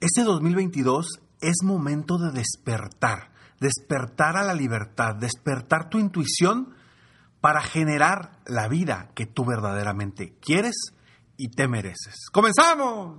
Este 2022 es momento de despertar, despertar a la libertad, despertar tu intuición para generar la vida que tú verdaderamente quieres y te mereces. ¡Comenzamos!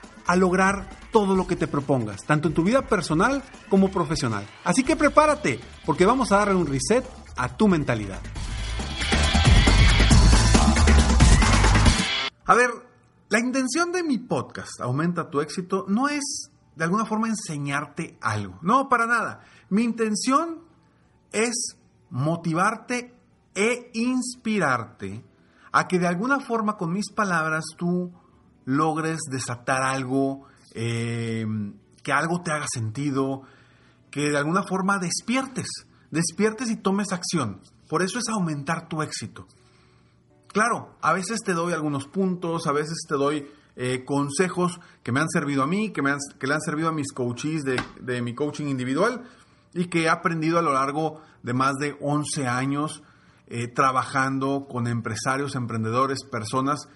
a lograr todo lo que te propongas, tanto en tu vida personal como profesional. Así que prepárate, porque vamos a darle un reset a tu mentalidad. A ver, la intención de mi podcast, Aumenta tu éxito, no es de alguna forma enseñarte algo. No, para nada. Mi intención es motivarte e inspirarte a que de alguna forma con mis palabras tú logres desatar algo, eh, que algo te haga sentido, que de alguna forma despiertes, despiertes y tomes acción. Por eso es aumentar tu éxito. Claro, a veces te doy algunos puntos, a veces te doy eh, consejos que me han servido a mí, que, me que le han servido a mis coaches de, de, mi coaching individual y que he aprendido a lo largo de más de 11 años eh, trabajando con empresarios, emprendedores, personas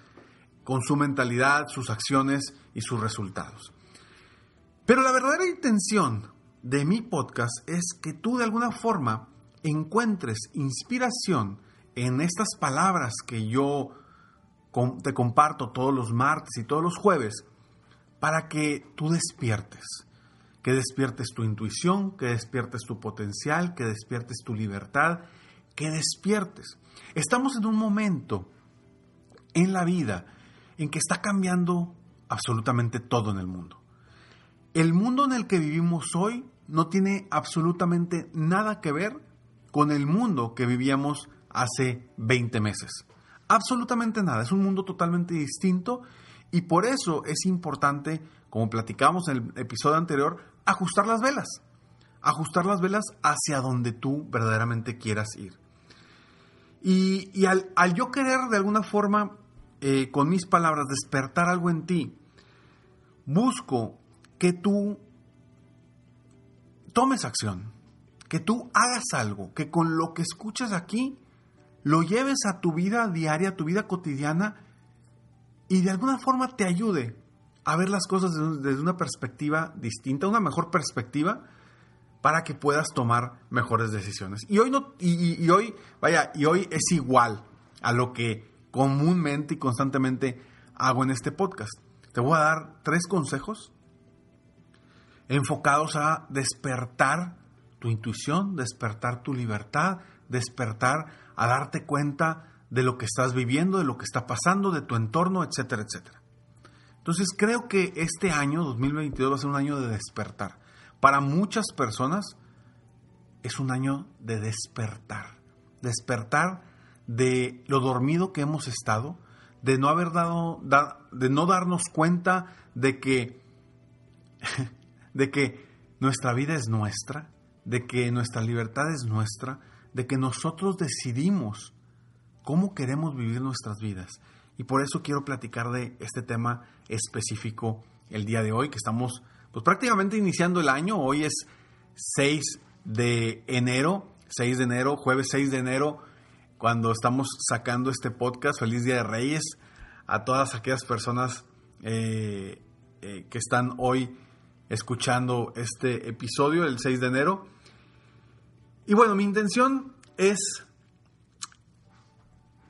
con su mentalidad, sus acciones y sus resultados. Pero la verdadera intención de mi podcast es que tú de alguna forma encuentres inspiración en estas palabras que yo te comparto todos los martes y todos los jueves para que tú despiertes, que despiertes tu intuición, que despiertes tu potencial, que despiertes tu libertad, que despiertes. Estamos en un momento en la vida en que está cambiando absolutamente todo en el mundo. El mundo en el que vivimos hoy no tiene absolutamente nada que ver con el mundo que vivíamos hace 20 meses. Absolutamente nada, es un mundo totalmente distinto y por eso es importante, como platicamos en el episodio anterior, ajustar las velas. Ajustar las velas hacia donde tú verdaderamente quieras ir. Y, al, al yo querer de alguna forma eh, con mis palabras, despertar algo en ti, busco que tú tomes acción, que tú hagas algo, que con lo que escuchas aquí lo lleves a tu vida diaria, a tu vida cotidiana y de alguna forma te ayude a ver las cosas desde una perspectiva distinta, una mejor perspectiva para que puedas tomar mejores decisiones. Y hoy no y hoy, vaya, y hoy es igual a lo que comúnmente y constantemente hago en este podcast. Te voy a dar tres consejos enfocados a despertar tu intuición, despertar tu libertad, despertar a darte cuenta de lo que estás viviendo, de lo que está pasando, de tu entorno, etcétera, etcétera. Entonces creo que este año, 2022, va a ser un año de despertar. Para muchas personas es un año de despertar. Despertar de lo dormido que hemos estado, de no haber dado, de no darnos cuenta de que, de que nuestra vida es nuestra, de que nuestra libertad es nuestra, de que nosotros decidimos cómo queremos vivir nuestras vidas. Y por eso quiero platicar de este tema específico el día de hoy, que estamos pues prácticamente iniciando el año. Hoy es 6 de enero, 6 de enero, jueves 6 de enero, cuando estamos sacando este podcast. Feliz Día de Reyes a todas aquellas personas eh, eh, que están hoy escuchando este episodio, el 6 de enero. Y bueno, mi intención es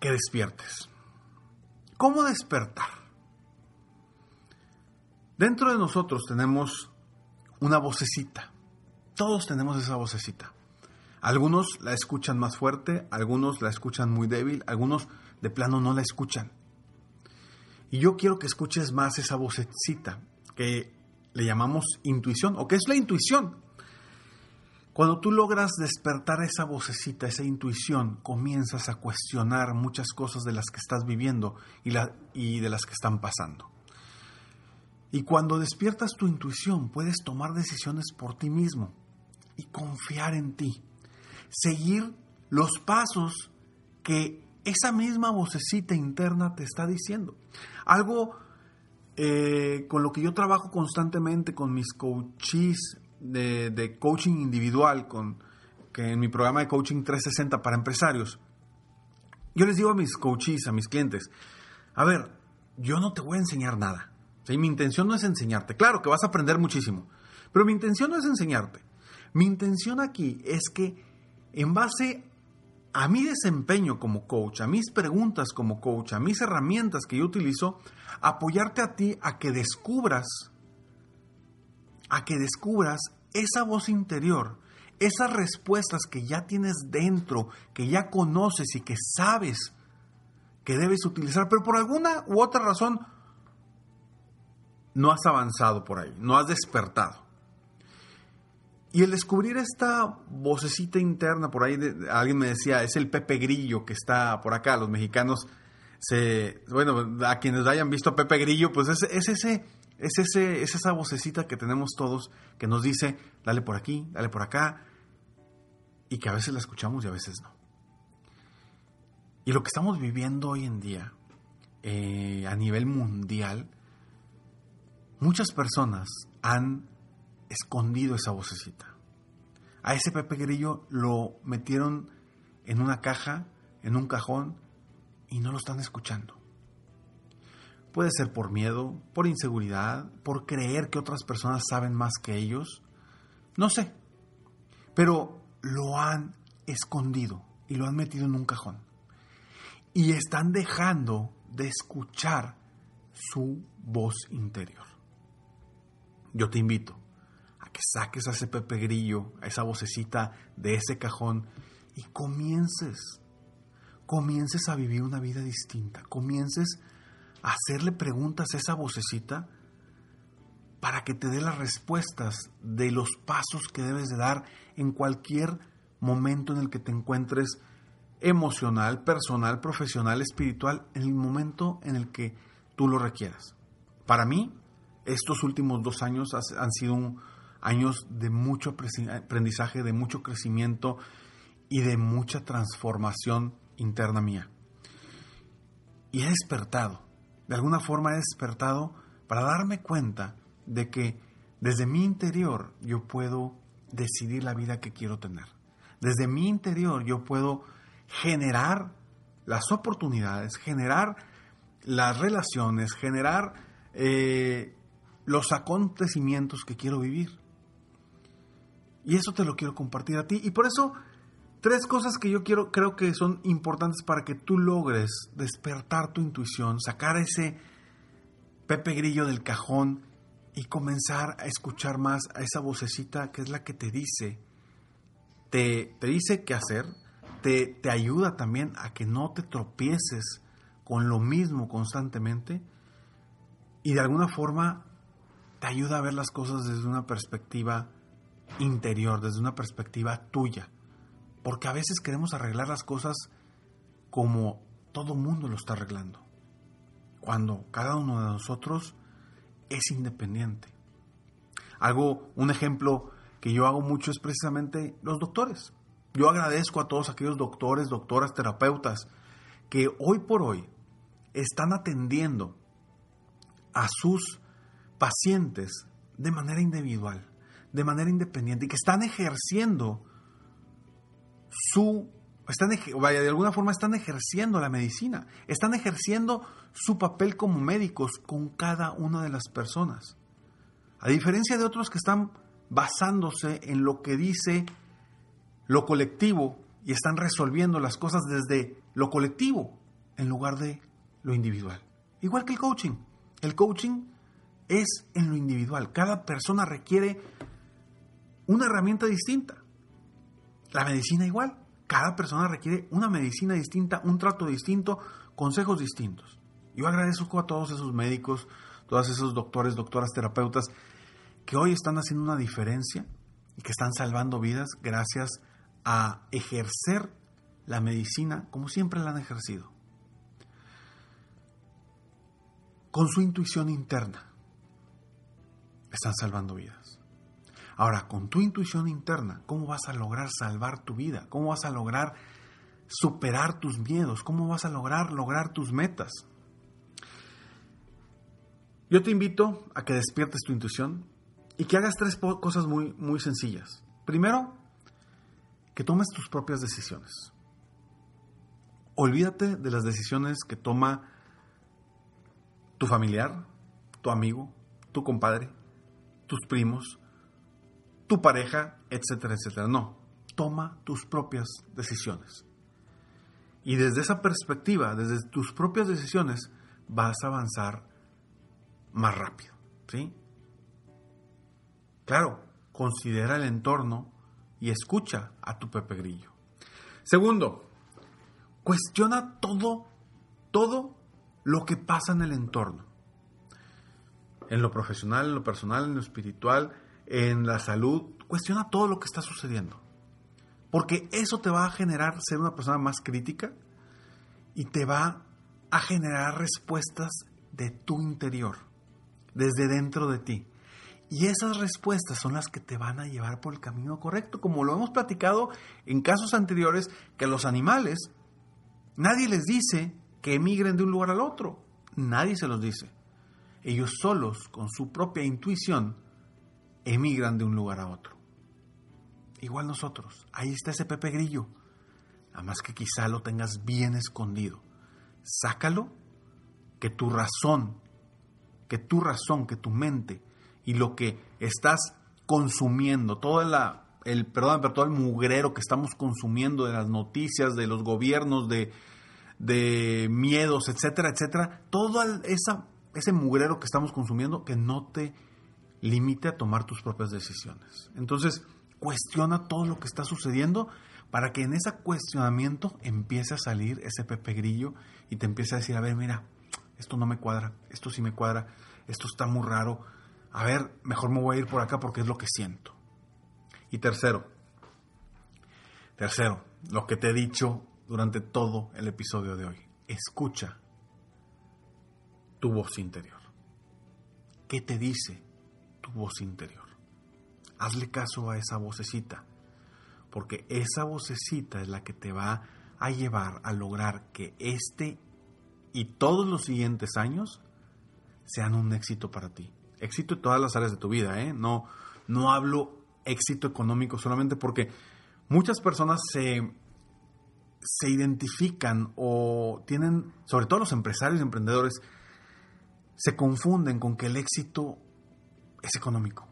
que despiertes. ¿Cómo despertar? Dentro de nosotros tenemos una vocecita. Todos tenemos esa vocecita. Algunos la escuchan más fuerte, algunos la escuchan muy débil, algunos de plano no la escuchan. Y yo quiero que escuches más esa vocecita que le llamamos intuición, o que es la intuición. Cuando tú logras despertar esa vocecita, esa intuición, comienzas a cuestionar muchas cosas de las que estás viviendo y, de las que están pasando. Y cuando despiertas tu intuición, puedes tomar decisiones por ti mismo y confiar en ti. Seguir los pasos que esa misma vocecita interna te está diciendo. Algo eh, con lo que yo trabajo constantemente con mis coaches de, coaching individual, con, que en mi programa de coaching 360 para empresarios, yo les digo a mis coaches, a mis clientes, a ver, yo no te voy a enseñar nada. Mi intención no es enseñarte. Claro que vas a aprender muchísimo, pero mi intención no es enseñarte. Mi intención aquí es que en base a mi desempeño como coach, a mis preguntas como coach, a mis herramientas que yo utilizo, apoyarte a ti a que descubras a que descubras esa voz interior, esas respuestas que ya tienes dentro, que ya conoces y que sabes que debes utilizar, pero por alguna u otra razón no has avanzado por ahí, no has despertado. Y el descubrir esta vocecita interna, por ahí alguien me decía, es el Pepe Grillo que está por acá, los mexicanos bueno, a quienes hayan visto a Pepe Grillo, pues es, es ese es, ese, es esa vocecita que tenemos todos que nos dice, dale por aquí, dale por acá, y que a veces la escuchamos y a veces no. Y lo que estamos viviendo hoy en día, eh, a nivel mundial, muchas personas han escondido esa vocecita. A ese Pepe Grillo lo metieron en una caja, en un cajón, y no lo están escuchando. Puede ser por miedo, por inseguridad, por creer que otras personas saben más que ellos. No sé. Pero lo han escondido y lo han metido en un cajón. Y están dejando de escuchar su voz interior. Yo te invito que saques a ese Pepe Grillo, a esa vocecita de ese cajón y comiences, comiences a vivir una vida distinta, comiences hacerle preguntas a esa vocecita para que te dé las respuestas de los pasos que debes de dar en cualquier momento en el que te encuentres emocional, personal, profesional, espiritual, en el momento en el que tú lo requieras. Para mí, estos últimos dos años han sido años de mucho aprendizaje, de mucho crecimiento y de mucha transformación interna mía. Y he despertado de alguna forma he despertado para darme cuenta de que desde mi interior yo puedo decidir la vida que quiero tener. Desde mi interior yo puedo generar las oportunidades, generar las relaciones, generar eh, los acontecimientos que quiero vivir. Y eso te lo quiero compartir a ti. Y por eso Tres cosas que yo quiero, creo que son importantes para que tú logres despertar tu intuición, sacar ese Pepe Grillo del cajón y comenzar a escuchar más a esa vocecita que es la que te dice, te, te dice qué hacer, te, te ayuda también a que no te tropieces con lo mismo constantemente y de alguna forma te ayuda a ver las cosas desde una perspectiva interior, desde una perspectiva tuya. Porque a veces queremos arreglar las cosas como todo mundo lo está arreglando. Cuando cada uno de nosotros es independiente. Algo, un ejemplo que yo hago mucho es precisamente los doctores. Yo agradezco a todos aquellos doctores, doctoras, terapeutas que hoy por hoy están atendiendo a sus pacientes de manera individual, de manera independiente y que están ejerciendo su están vaya, de alguna forma están ejerciendo la medicina, están ejerciendo su papel como médicos con cada una de las personas. A diferencia de otros que están basándose en lo que dice lo colectivo y están resolviendo las cosas desde lo colectivo en lugar de lo individual. Igual que el coaching. El coaching es en lo individual. Cada persona requiere una herramienta distinta. La medicina igual. Cada persona requiere una medicina distinta, un trato distinto, consejos distintos. Yo agradezco a todos esos médicos, todos esos doctores, doctoras, terapeutas, que hoy están haciendo una diferencia y que están salvando vidas gracias a ejercer la medicina como siempre la han ejercido. Con su intuición interna. Están salvando vidas. Ahora, con tu intuición interna, ¿cómo vas a lograr salvar tu vida? ¿Cómo vas a lograr superar tus miedos? ¿Cómo vas a lograr lograr tus metas? Yo te invito a que despiertes tu intuición y que hagas tres cosas muy, muy sencillas. Primero, que tomes tus propias decisiones. Olvídate de las decisiones que toma tu familiar, tu amigo, tu compadre, tus primos, tu pareja, etcétera, etcétera. No, toma tus propias decisiones. Y desde esa perspectiva, desde tus propias decisiones, vas a avanzar más rápido. ¿sí? Claro, considera el entorno y escucha a tu Pepe Grillo. Segundo, cuestiona todo, todo lo que pasa en el entorno. En lo profesional, en lo personal, en lo espiritual, en la salud, cuestiona todo lo que está sucediendo. Porque eso te va a generar ser una persona más crítica y te va a generar respuestas de tu interior, desde dentro de ti. Y esas respuestas son las que te van a llevar por el camino correcto, como lo hemos platicado en casos anteriores, que los animales, nadie les dice que emigren de un lugar al otro, nadie se los dice. Ellos solos, con su propia intuición, emigran de un lugar a otro. Igual nosotros, ahí está ese Pepe Grillo, nada más que quizá lo tengas bien escondido. Sácalo, que tu razón, que tu razón, que tu mente y lo que estás consumiendo, todo el, perdón, pero todo el mugrero que estamos consumiendo de las noticias, de los gobiernos, de, de miedos, etcétera, etcétera, todo esa, ese mugrero que estamos consumiendo que no te limite a tomar tus propias decisiones. Entonces, cuestiona todo lo que está sucediendo para que en ese cuestionamiento empiece a salir ese Pepe Grillo y te empiece a decir, a ver, mira, esto no me cuadra, esto sí me cuadra, esto está muy raro, a ver, mejor me voy a ir por acá porque es lo que siento. Y tercero, tercero, lo que te he dicho durante todo el episodio de hoy, escucha tu voz interior. ¿Qué te dice tu voz interior? Hazle caso a esa vocecita, porque esa vocecita es la que te va a llevar a lograr que este y todos los siguientes años sean un éxito para ti éxito en todas las áreas de tu vida, ¿eh? No, no hablo éxito económico solamente porque muchas personas se, se identifican o tienen, sobre todo los empresarios y emprendedores, se confunden con que el éxito es económico.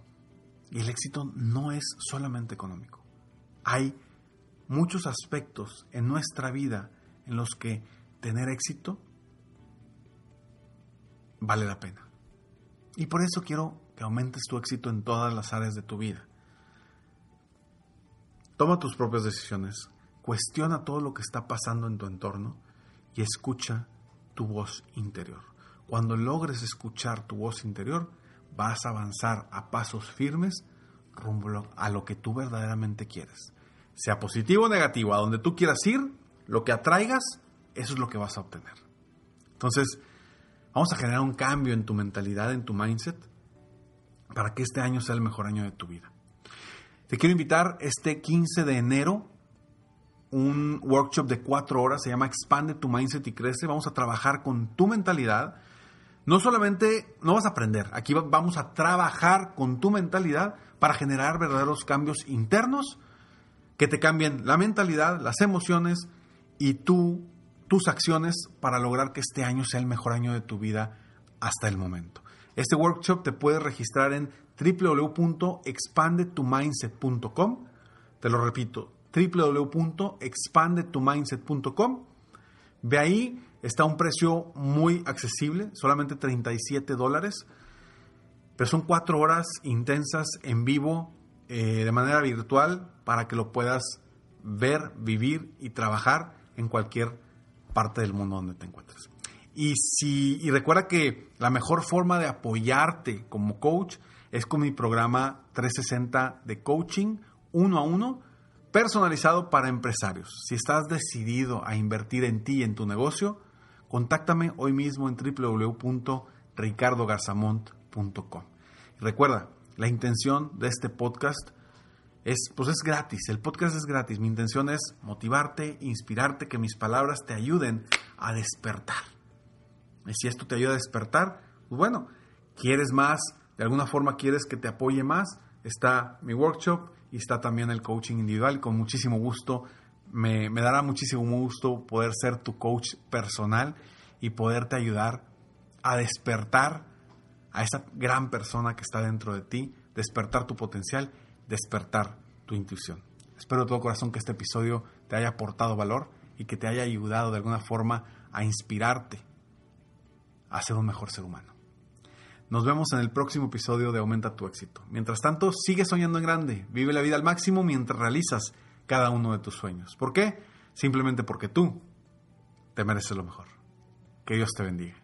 Y el éxito no es solamente económico. Hay muchos aspectos en nuestra vida en los que tener éxito vale la pena. Y por eso quiero que aumentes tu éxito en todas las áreas de tu vida. Toma tus propias decisiones, cuestiona todo lo que está pasando en tu entorno y escucha tu voz interior. Cuando logres escuchar tu voz interior, vas a avanzar a pasos firmes rumbo a lo que tú verdaderamente quieres. Sea positivo o negativo, a donde tú quieras ir, lo que atraigas, eso es lo que vas a obtener. Entonces, Vamos a generar un cambio en tu mentalidad, en tu mindset, para que este año sea el mejor año de tu vida. Te quiero invitar este 15 de enero, un workshop de cuatro horas, se llama Expande tu Mindset y Crece. Vamos a trabajar con tu mentalidad. No solamente no vas a aprender, aquí vamos a trabajar con tu mentalidad para generar verdaderos cambios internos que te cambien la mentalidad, las emociones y tú, tus acciones para lograr que este año sea el mejor año de tu vida hasta el momento. Este workshop te puedes registrar en www.expandetumindset.com. Te lo repito, www.expandetumindset.com. Ve ahí, está un precio muy accesible, solamente 37 dólares. Pero son cuatro horas intensas en vivo, eh, de manera virtual, para que lo puedas ver, vivir y trabajar en cualquier parte del mundo donde te encuentres. Y, si, y recuerda que la mejor forma de apoyarte como coach es con mi programa 360 de coaching uno a uno personalizado para empresarios. Si estás decidido a invertir en ti y en tu negocio, contáctame hoy mismo en www.ricardogarzamont.com. Recuerda, la intención de este podcast es, pues es gratis, el podcast es gratis. Mi intención es motivarte, inspirarte, que mis palabras te ayuden a despertar. Y si esto te ayuda a despertar, pues bueno, quieres más, de alguna forma quieres que te apoye más, está mi workshop y está también el coaching individual. Con muchísimo gusto, me, dará muchísimo gusto poder ser tu coach personal y poderte ayudar a despertar a esa gran persona que está dentro de ti, despertar tu potencial, despertar tu intuición. Espero de todo corazón que este episodio te haya aportado valor y que te haya ayudado de alguna forma a inspirarte a ser un mejor ser humano. Nos vemos en el próximo episodio de Aumenta tu éxito. Mientras tanto, sigue soñando en grande, vive la vida al máximo mientras realizas cada uno de tus sueños. ¿Por qué? Simplemente porque tú te mereces lo mejor. Que Dios te bendiga.